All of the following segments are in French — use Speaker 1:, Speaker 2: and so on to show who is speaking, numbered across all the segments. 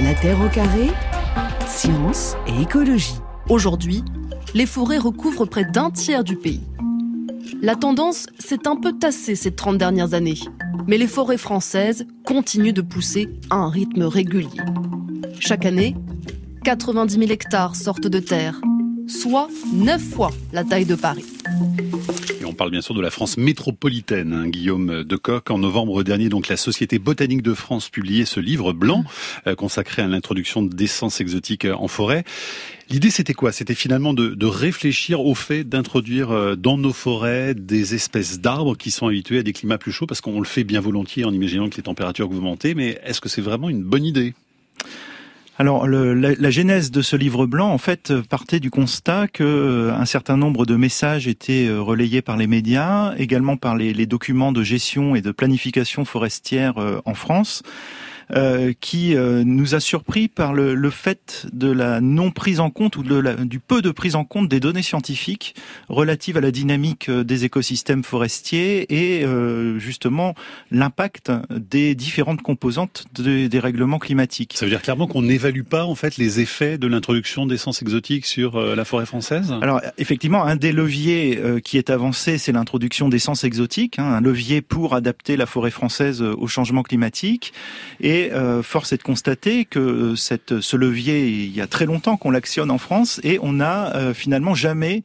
Speaker 1: La Terre au carré, science et écologie.
Speaker 2: Aujourd'hui, les forêts recouvrent près d'un tiers du pays. La tendance s'est un peu tassée ces 30 dernières années, mais les forêts françaises continuent de pousser à un rythme régulier. Chaque année, 90 000 hectares sortent de terre, soit 9 fois la taille de Paris.
Speaker 3: Parle bien sûr de la France métropolitaine, hein, Guillaume Decoq. En novembre dernier, donc la Société botanique de France publiait ce livre blanc euh, consacré à l'introduction d'essences exotiques en forêt. L'idée, c'était quoi? C'était finalement de, de, réfléchir au fait d'introduire euh, dans nos forêts des espèces d'arbres qui sont habitués à des climats plus chauds, parce qu'on le fait bien volontiers en imaginant que les températures augmentent. Mais est-ce que c'est vraiment une bonne idée?
Speaker 4: Alors, le, la, genèse de ce livre blanc, en fait, partait du constat que euh, un certain nombre de messages étaient euh, relayés par les médias, également par les, les documents de gestion et de planification forestière euh, en France, euh, qui euh, nous a surpris par le, le, fait de la non prise en compte ou de la, du peu de prise en compte des données scientifiques relatives à la dynamique euh, des écosystèmes forestiers et euh, justement l'impact des différentes composantes de, des règlements climatiques.
Speaker 3: Ça veut dire clairement qu'on n'évalue pas en fait les effets de l'introduction d'essences exotiques sur la forêt française?
Speaker 4: Alors effectivement, un des leviers qui est avancé, c'est l'introduction d'essences exotiques, hein, un levier pour adapter la forêt française au changement climatique et euh, force est de constater que euh, ce levier, il y a très longtemps qu'on l'actionne en France et on n'a euh, finalement jamais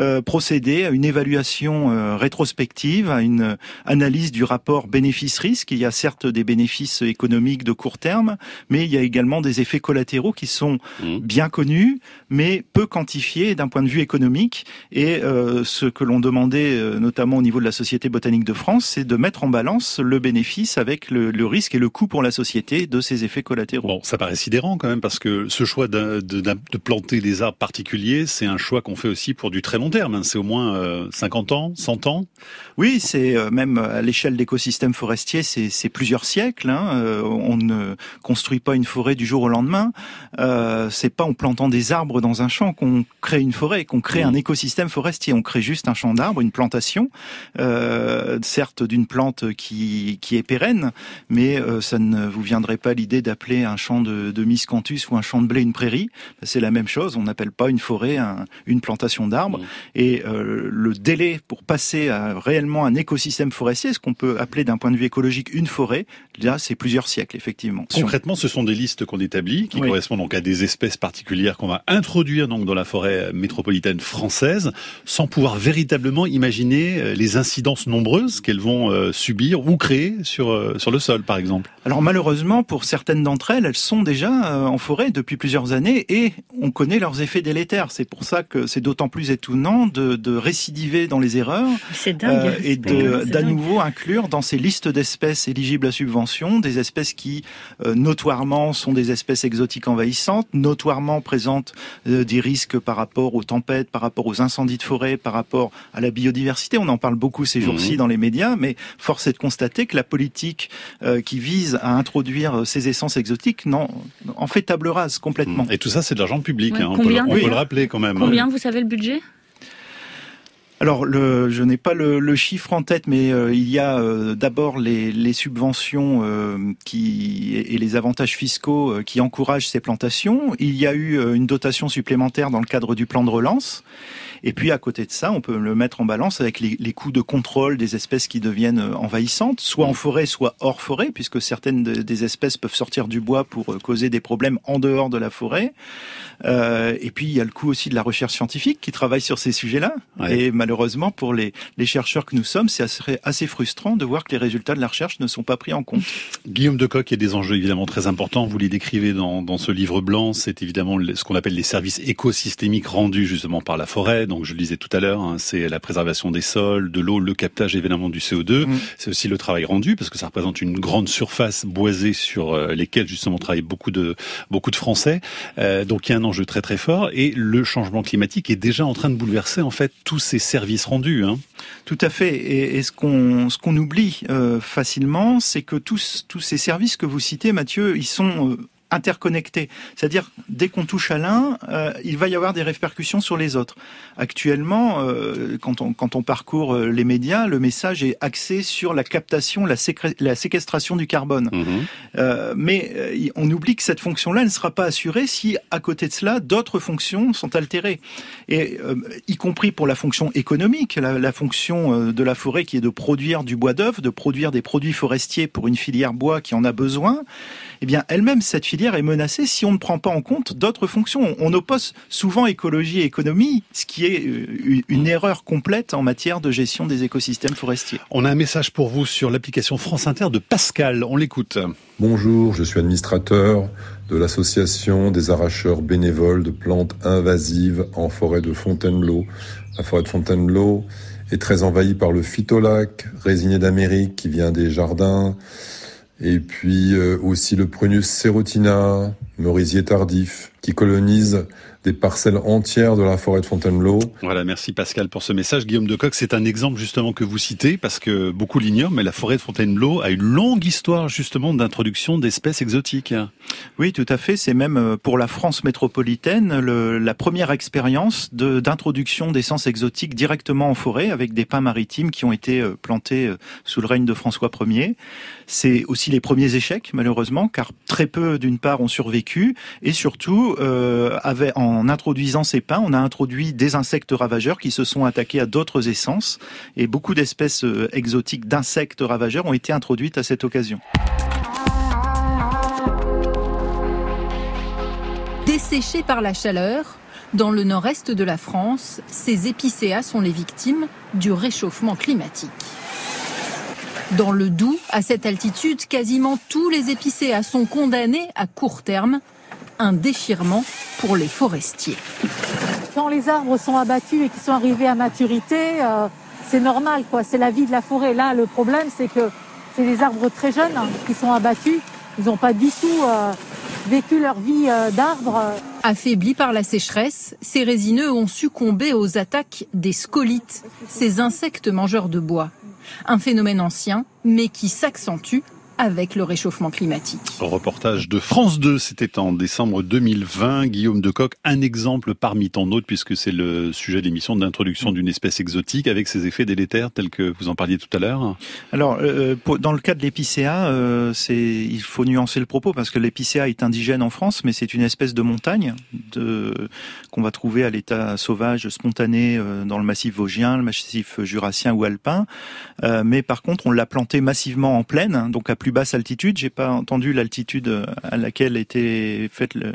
Speaker 4: euh, procédé à une évaluation euh, rétrospective, à une analyse du rapport bénéfice-risque. Il y a certes des bénéfices économiques de court terme, mais il y a également des effets collatéraux qui sont mmh. bien connus, mais peu quantifiés d'un point de vue économique. Et euh, ce que l'on demandait, notamment au niveau de la Société botanique de France, c'est de mettre en balance le bénéfice avec le, le, risque et le coût pour la société de ces effets collatéraux.
Speaker 3: Bon, ça paraît sidérant quand même, parce que ce choix de, de, de planter des arbres particuliers, c'est un choix qu'on fait aussi pour du très long terme, hein. c'est au moins euh, 50 ans, 100 ans
Speaker 4: Oui, c'est euh, même à l'échelle d'écosystèmes forestiers, c'est plusieurs siècles. Hein. Euh, on ne construit pas une forêt du jour au lendemain. Euh, c'est pas en plantant des arbres dans un champ qu'on crée une forêt, qu'on crée un écosystème forestier. On crée juste un champ d'arbres, une plantation, euh, certes d'une plante qui, qui est pérenne, mais ça ne vous viendrait pas l'idée d'appeler un champ de, de miscanthus ou un champ de blé une prairie. C'est la même chose. On n'appelle pas une forêt un, une plantation d'arbres. Et euh, le délai pour passer à réellement un écosystème forestier, ce qu'on peut appeler d'un point de vue écologique une forêt, là, c'est plusieurs siècles, effectivement.
Speaker 3: Concrètement, ce sont des listes qu'on établit, qui oui. correspondent donc à des espèces particulières qu'on va introduire donc dans la forêt métropolitaine française, sans pouvoir véritablement imaginer euh, les incidences nombreuses qu'elles vont euh, subir ou créer sur, euh, sur le sol, par exemple.
Speaker 4: Alors malheureusement, pour certaines d'entre elles, elles sont déjà en forêt depuis plusieurs années et on connaît leurs effets délétères. C'est pour ça que c'est d'autant plus étonnant de, de, récidiver dans les erreurs
Speaker 5: dingue, euh,
Speaker 4: et d'à nouveau inclure dans ces listes d'espèces éligibles à subvention des espèces qui euh, notoirement sont des espèces exotiques envahissantes, notoirement présentent euh, des risques par rapport aux tempêtes, par rapport aux incendies de forêt, par rapport à la biodiversité. On en parle beaucoup ces jours-ci mmh. dans les médias, mais force est de constater que la politique euh, qui vise à introduire ces essences exotiques non, en fait table rase complètement.
Speaker 3: Et tout ça, c'est de l'argent public. Ouais, hein, on, peut, on oui. peut le rappeler quand même.
Speaker 5: Combien vous savez le budget?
Speaker 4: Alors, le, je n'ai pas le, chiffre en tête, mais euh, il y a euh, d'abord les, subventions euh, qui, et les avantages fiscaux qui encouragent ces plantations. Il y a eu une dotation supplémentaire dans le cadre du plan de relance. Et puis à côté de ça, on peut le mettre en balance avec les, les coûts de contrôle des espèces qui deviennent envahissantes, soit en forêt, soit hors forêt, puisque certaines de, des espèces peuvent sortir du bois pour causer des problèmes en dehors de la forêt. Euh, et puis il y a le coût aussi de la recherche scientifique qui travaille sur ces sujets-là. Ouais. Et malheureusement pour les, les chercheurs que nous sommes, c'est assez, assez, frustrant de voir que les résultats de la recherche ne sont pas pris en compte.
Speaker 3: Guillaume Decoq, il y a des enjeux évidemment très importants. Vous les décrivez dans, dans ce livre blanc. C'est évidemment ce qu'on appelle les services écosystémiques rendus justement par la forêt. Donc je le disais tout à l'heure, hein, c'est la préservation des sols, de l'eau, le captage évidemment du CO2. Mmh. C'est aussi le travail rendu parce que ça représente une grande surface boisée sur euh, lesquelles justement travaillent beaucoup de beaucoup de Français. Euh, donc il y a un enjeu très très fort et le changement climatique est déjà en train de bouleverser en fait tous ces services rendus. Hein.
Speaker 4: Tout à fait. Et, et ce qu'on ce qu'on oublie euh, facilement, c'est que tous tous ces services que vous citez, Mathieu, ils sont euh, interconnectés. C'est-à-dire, dès qu'on touche à l'un, euh, il va y avoir des répercussions sur les autres. Actuellement, euh, quand, on, quand on parcourt euh, les médias, le message est axé sur la captation, la, la séquestration du carbone. Mhm. Euh, mais on oublie que cette fonction-là ne sera pas assurée si, à côté de cela, d'autres fonctions sont altérées. Et y compris pour la fonction économique, la, la fonction de la forêt qui est de produire du bois d'œuvre, de produire des produits forestiers pour une filière bois qui en a besoin, eh bien, elle-même, cette filière est menacée si on ne prend pas en compte d'autres fonctions. On oppose souvent écologie et économie, ce qui est euh, une erreur complète en matière de gestion des écosystèmes forestiers.
Speaker 3: On a un message pour vous sur l'application France Inter de Pascal. On l'écoute.
Speaker 5: Bonjour, je suis administrateur de l'association des arracheurs bénévoles de plantes invasives en forêt de Fontainebleau. La forêt de Fontainebleau est très envahie par le phytolac, résigné d'Amérique qui vient des jardins, et puis euh, aussi le Prunus serotina, merisier tardif, qui colonise des parcelles entières de la forêt de Fontainebleau.
Speaker 3: Voilà, merci Pascal pour ce message. Guillaume de Coq, c'est un exemple justement que vous citez parce que beaucoup l'ignorent, mais la forêt de Fontainebleau a une longue histoire justement d'introduction d'espèces exotiques.
Speaker 4: Oui, tout à fait. C'est même euh, pour la France métropolitaine le, la première expérience d'introduction d'essences exotiques directement en forêt avec des pins maritimes qui ont été euh, plantés euh, sous le règne de François Ier. C'est aussi les premiers échecs malheureusement, car très peu d'une part ont survécu et surtout euh, en introduisant ces pins, on a introduit des insectes ravageurs qui se sont attaqués à d'autres essences et beaucoup d'espèces euh, exotiques d'insectes ravageurs ont été introduites à cette occasion.
Speaker 6: Desséchés par la chaleur, dans le nord-est de la France, ces épicéas sont les victimes du réchauffement climatique. Dans le Doubs, à cette altitude, quasiment tous les épicéas sont condamnés à court terme un déchirement pour les forestiers.
Speaker 7: Quand les arbres sont abattus et qu'ils sont arrivés à maturité, euh, c'est normal, quoi. C'est la vie de la forêt. Là, le problème, c'est que c'est des arbres très jeunes qui sont abattus. Ils n'ont pas du tout euh, vécu leur vie euh, d'arbre.
Speaker 6: Affaiblis par la sécheresse, ces résineux ont succombé aux attaques des scolites, ces insectes mangeurs de bois. Un phénomène ancien, mais qui s'accentue avec le réchauffement climatique.
Speaker 3: Reportage de France 2, c'était en décembre 2020. Guillaume Decoq, un exemple parmi tant d'autres, puisque c'est le sujet d'émission d'introduction d'une espèce exotique avec ses effets délétères tels que vous en parliez tout à l'heure.
Speaker 4: Alors, euh, dans le cas de l'épicéa, euh, c'est il faut nuancer le propos parce que l'épicéa est indigène en France, mais c'est une espèce de montagne de, qu'on va trouver à l'état sauvage, spontané euh, dans le massif vosgien, le massif jurassien ou alpin. mais par contre, on l'a planté massivement en plaine, donc à plus basse altitude. J'ai pas entendu l'altitude à laquelle était fait le,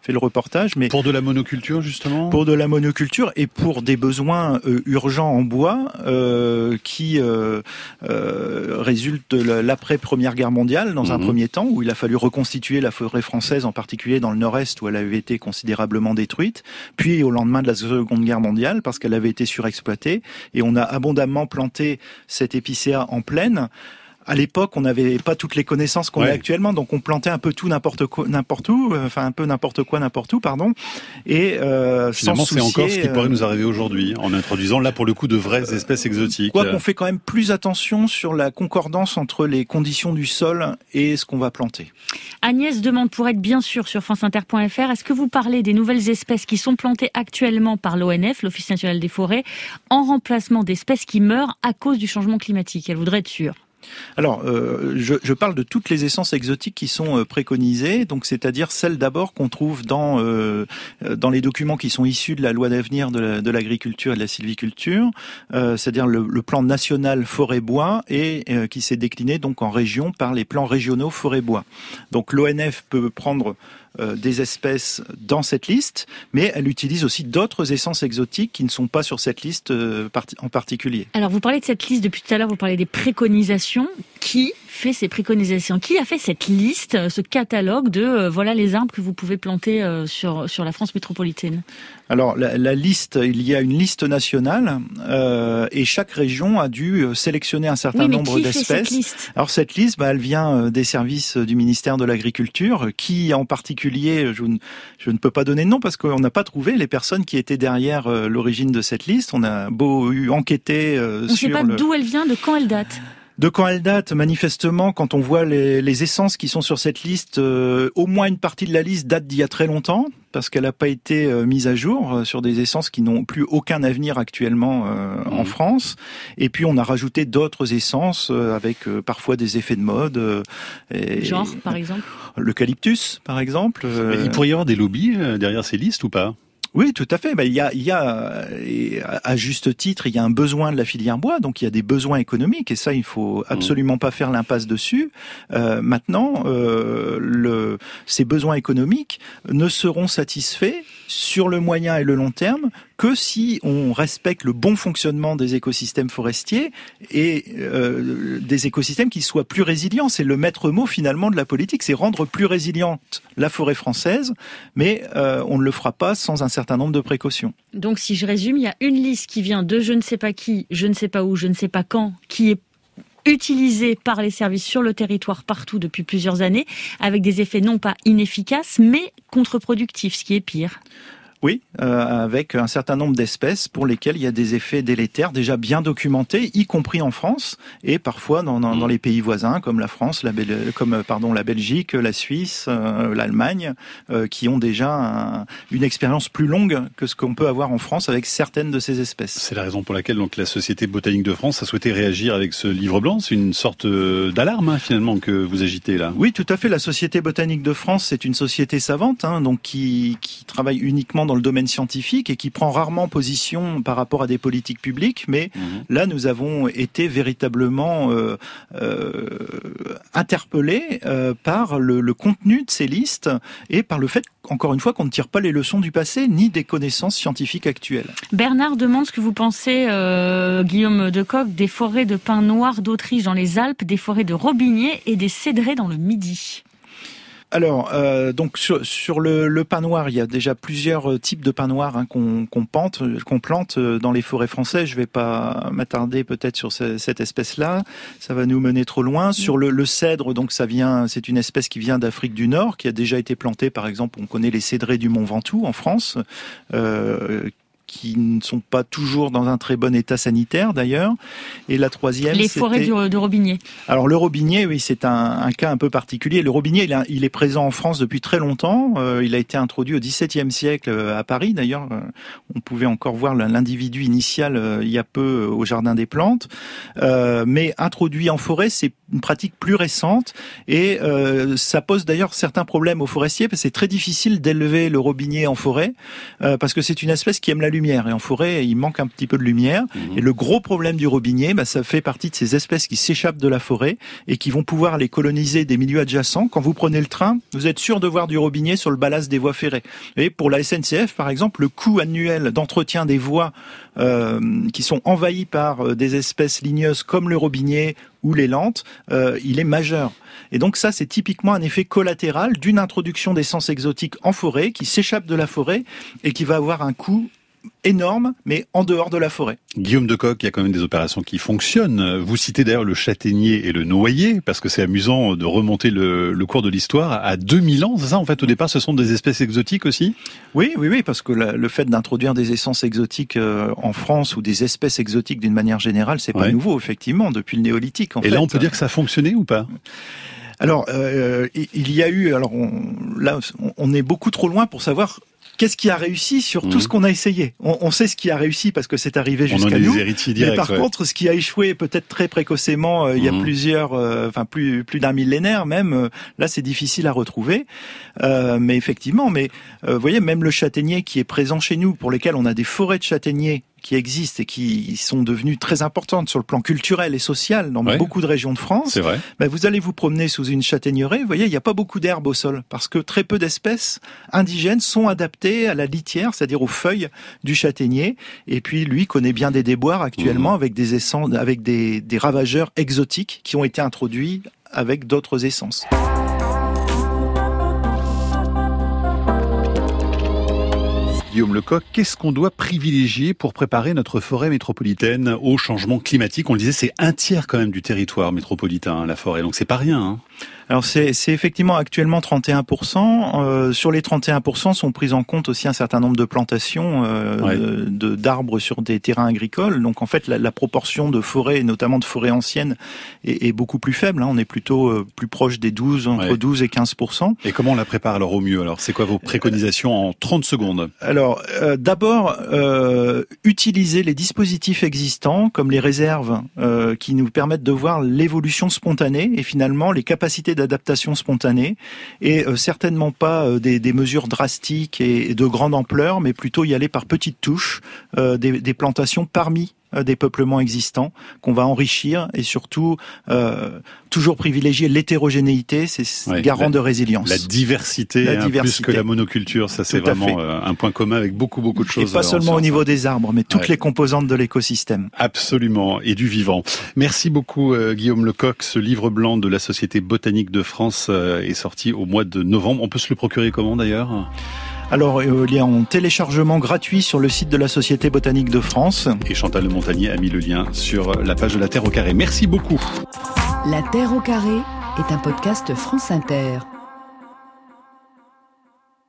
Speaker 4: fait le reportage, mais
Speaker 3: pour de la monoculture justement?
Speaker 4: Pour de la monoculture et pour des besoins euh, urgents en bois euh, qui euh, euh résultent de l'après Première Guerre mondiale dans un mhm. premier temps où il a fallu reconstituer la forêt française, en particulier dans le Nord-Est où elle avait été considérablement détruite, puis au lendemain de la Seconde Guerre mondiale parce qu'elle avait été surexploitée et on a abondamment planté cette épicéa en plaine à l'époque, on n'avait pas toutes les connaissances qu'on a actuellement, donc on plantait un peu tout n'importe quoi, n'importe où, euh, enfin un peu n'importe quoi, n'importe où, pardon.
Speaker 3: Et euh, finalement, c'est encore ce qui pourrait euh, nous arriver aujourd'hui en introduisant là pour le coup de vraies espèces exotiques.
Speaker 4: Quoi qu'on fait quand même plus attention sur la concordance entre les conditions du sol et ce qu'on va planter.
Speaker 8: Agnès demande pour être bien sûr sur franceinter.fr, est-ce que vous parlez des nouvelles espèces qui sont plantées actuellement par l'ONF, l'Office national des forêts, en remplacement d'espèces qui meurent à cause du changement climatique? Elle voudrait être sûre.
Speaker 4: Alors, euh, je, parle de toutes les essences exotiques qui sont euh, préconisées, donc c'est-à-dire celles d'abord qu'on trouve dans euh, dans les documents qui sont issus de la loi d'avenir de l'agriculture et de la sylviculture, c'est-à-dire le, le, plan national forêt-bois et qui s'est décliné donc en région par les plans régionaux forêt-bois. Donc l'ONF peut prendre des espèces dans cette liste, mais elle utilise aussi d'autres essences exotiques qui ne sont pas sur cette liste euh, en particulier.
Speaker 8: Alors vous parlez de cette liste depuis tout à l'heure, vous parlez des préconisations. Qui fait ces préconisations Qui a fait cette liste, ce catalogue de euh, voilà les arbres que vous pouvez planter euh, sur sur la France métropolitaine?
Speaker 4: Alors la, la, liste, il y a une liste nationale euh, et chaque région a dû euh, sélectionner un certain nombre d'espèces. Alors cette liste, bah, elle vient des services du ministère de l'Agriculture, qui en particulier, je, je, ne peux pas donner de nom parce qu'on n'a pas trouvé les personnes qui étaient derrière l'origine de cette liste. On a beau eu enquêter
Speaker 8: On ne sait pas d'où elle vient, de quand elle date.
Speaker 4: De quand elle date, manifestement, quand on voit les, essences qui sont sur cette liste, euh, au moins une partie de la liste date d'il y a très longtemps, parce qu'elle n'a pas été euh, mise à jour euh, sur des essences qui n'ont plus aucun avenir actuellement en mmh. France. Et puis on a rajouté d'autres essences avec parfois des effets de mode.
Speaker 8: Et Genre, par exemple?
Speaker 4: L'eucalyptus, par exemple.
Speaker 3: Il pourrait y avoir des lobbies derrière ces listes ou pas?
Speaker 4: Oui, tout à fait. Ben, il, y a, il y a, à juste titre, il y a un besoin de la filière bois, donc il y a des besoins économiques, et ça, il faut mmh. absolument pas faire l'impasse dessus. Euh, maintenant, euh, le, ces besoins économiques ne seront satisfaits sur le moyen et le long terme que si on respecte le bon fonctionnement des écosystèmes forestiers et euh, des écosystèmes qui soient plus résilients. C'est le maître mot finalement de la politique, c'est rendre plus résiliente la forêt française, mais euh, on ne le fera pas sans un certain nombre de précautions.
Speaker 8: Donc si je résume, il y a une liste qui vient de je ne sais pas qui, je ne sais pas où, je ne sais pas quand, qui est utilisée par les services sur le territoire partout depuis plusieurs années, avec des effets non pas inefficaces, mais contre-productifs, ce qui est pire.
Speaker 4: Oui, euh, avec un certain nombre d'espèces pour lesquelles il y a des effets délétères déjà bien documentés, y compris en France et parfois dans, dans, dans mm. les pays voisins comme la France, la, comme pardon la Belgique, la Suisse, euh, l'Allemagne, euh, qui ont déjà une expérience plus longue que ce qu'on peut avoir en France avec certaines de ces espèces.
Speaker 3: C'est la raison pour laquelle donc la Société botanique de France a souhaité réagir avec ce livre blanc. C'est une sorte d'alarme hein, finalement que vous agitez là.
Speaker 4: Oui, tout à fait. La Société botanique de France, c'est une société savante, hein, donc qui, qui travaille uniquement dans le domaine scientifique et qui prend rarement position par rapport à des politiques publiques. Mais mhm. là, nous avons été véritablement euh, euh, interpellés euh, par le, le, contenu de ces listes et par le fait, encore une fois, qu'on ne tire pas les leçons du passé ni des connaissances scientifiques actuelles.
Speaker 8: Bernard demande ce que vous pensez, euh, Guillaume Decoq, des forêts de pins noirs d'Autriche dans les Alpes, des forêts de robiniers et des cédrés dans le Midi.
Speaker 4: Alors, euh, donc sur, sur le, le, pain noir, il y a déjà plusieurs euh, types de pain noir hein, qu'on plante, qu'on plante euh, dans les forêts françaises. Je vais pas m'attarder peut-être sur cette espèce-là, ça va nous mener trop loin. Sur le, le cèdre, donc ça vient, c'est une espèce qui vient d'Afrique du Nord, qui a déjà été plantée, par exemple, on connaît les cédrés du Mont Ventoux en France, euh, qui ne sont pas toujours dans un très bon état sanitaire d'ailleurs. Et la troisième,
Speaker 8: les forêts de Robinier.
Speaker 4: Alors le Robinier, oui, c'est un, cas un peu particulier. Le Robinier, il, est présent en France depuis très longtemps. Euh, il a été introduit au XVIIe siècle euh, à Paris. D'ailleurs, euh, on pouvait encore voir l'individu initial il y a peu au Jardin des Plantes. mais introduit en forêt, c'est une pratique plus récente et ça pose d'ailleurs certains problèmes aux forestiers parce que c'est très difficile d'élever le Robinier en forêt parce que c'est une espèce qui aime la lumière. Et en forêt, il manque un petit peu de lumière. Mhm. Et le gros problème du robinier, bah, ça fait partie de ces espèces qui s'échappent de la forêt et qui vont pouvoir aller coloniser des milieux adjacents. Quand vous prenez le train, vous êtes sûr de voir du robinier sur le ballast des voies ferrées. Et pour la SNCF, par exemple, le coût annuel d'entretien des voies euh, qui sont envahies par euh, des espèces ligneuses comme le robinier ou les lentes, euh, il est majeur. Et donc ça, c'est typiquement un effet collatéral d'une introduction d'essences exotiques en forêt qui s'échappe de la forêt et qui va avoir un coût énorme, mais en dehors de la forêt.
Speaker 3: Guillaume de Coq, il y a quand même des opérations qui fonctionnent. Vous citez d'ailleurs le châtaignier et le noyer, parce que c'est amusant de remonter le, cours de l'histoire à 2000 ans, c'est ça En fait, au départ, ce sont des espèces exotiques aussi?
Speaker 4: Oui, oui, oui, parce que le fait d'introduire des essences exotiques euh, en France ou des espèces exotiques d'une manière générale, c'est pas nouveau, effectivement, depuis le néolithique. En
Speaker 3: et là, on peut dire que ça a fonctionné ou pas?
Speaker 4: Alors, euh, il y a eu, alors là, on est beaucoup trop loin pour savoir qu'est-ce qui a réussi sur tout ce mhm. qu'on a essayé? On, sait ce qui a réussi parce que c'est arrivé jusqu'à nous. mais par contre, ce qui a échoué peut-être très précocement, euh, il y a mhm. plusieurs, euh, enfin plus plus d'un millénaire même. Euh, là, c'est difficile à retrouver. mais effectivement, mais vous voyez, même le châtaignier qui est présent chez nous, pour lesquels on a des forêts de châtaigniers qui existent et qui sont devenues très importantes sur le plan culturel et social dans beaucoup de régions de France,
Speaker 3: vrai.
Speaker 4: Ben vous allez vous promener sous une châtaigneraie, vous voyez, il n'y a pas beaucoup d'herbe au sol parce que très peu d'espèces indigènes sont adaptées à la litière, c'est-à-dire aux feuilles du châtaignier. Et puis lui connaît bien des déboires actuellement mmh. avec des essences, avec des, des ravageurs exotiques qui ont été introduits avec d'autres essences.
Speaker 3: Guillaume Lecoq, qu'est-ce qu'on doit privilégier pour préparer notre forêt métropolitaine au changement climatique? On le disait, c'est un tiers quand même du territoire métropolitain, la forêt, donc c'est pas rien. Hein.
Speaker 4: Alors c'est effectivement actuellement 31%. Euh, sur les 31% sont prises en compte aussi un certain nombre de plantations euh, d'arbres sur des terrains agricoles. Donc en fait la, la proportion de forêts, notamment de forêts anciennes, est, est beaucoup plus faible. Hein. On est plutôt euh, plus proche des 12, entre 12 et 15%.
Speaker 3: Et comment on la prépare alors au mieux Alors? C'est quoi vos préconisations en 30 secondes?
Speaker 4: Alors euh, d'abord utiliser les dispositifs existants comme les réserves qui nous permettent de voir l'évolution spontanée et finalement les capacités d'adaptation spontanée et euh, certainement pas euh, des, mesures drastiques et, de grande ampleur, mais plutôt y aller par petites touches, euh, des, des plantations parmi des peuplements existants qu'on va enrichir et surtout euh, toujours privilégier l'hétérogénéité, c'est garant de résilience.
Speaker 3: La diversité, la diversité. Hein, plus que la monoculture, ça c'est vraiment euh, un point commun avec beaucoup beaucoup de choses.
Speaker 4: Et pas seulement au niveau des arbres, mais toutes les composantes de l'écosystème.
Speaker 3: Absolument, et du vivant. Merci beaucoup euh, Guillaume Lecoq. Ce livre blanc de la Société botanique de France euh, est sorti au mois de novembre. On peut se le procurer comment d'ailleurs?
Speaker 4: Alors, euh, il y a un téléchargement gratuit sur le site de la Société botanique de France.
Speaker 3: Et Chantal Le Montagnier a mis le lien sur la page de La Terre au carré. Merci beaucoup.
Speaker 1: La Terre au carré est un podcast France Inter.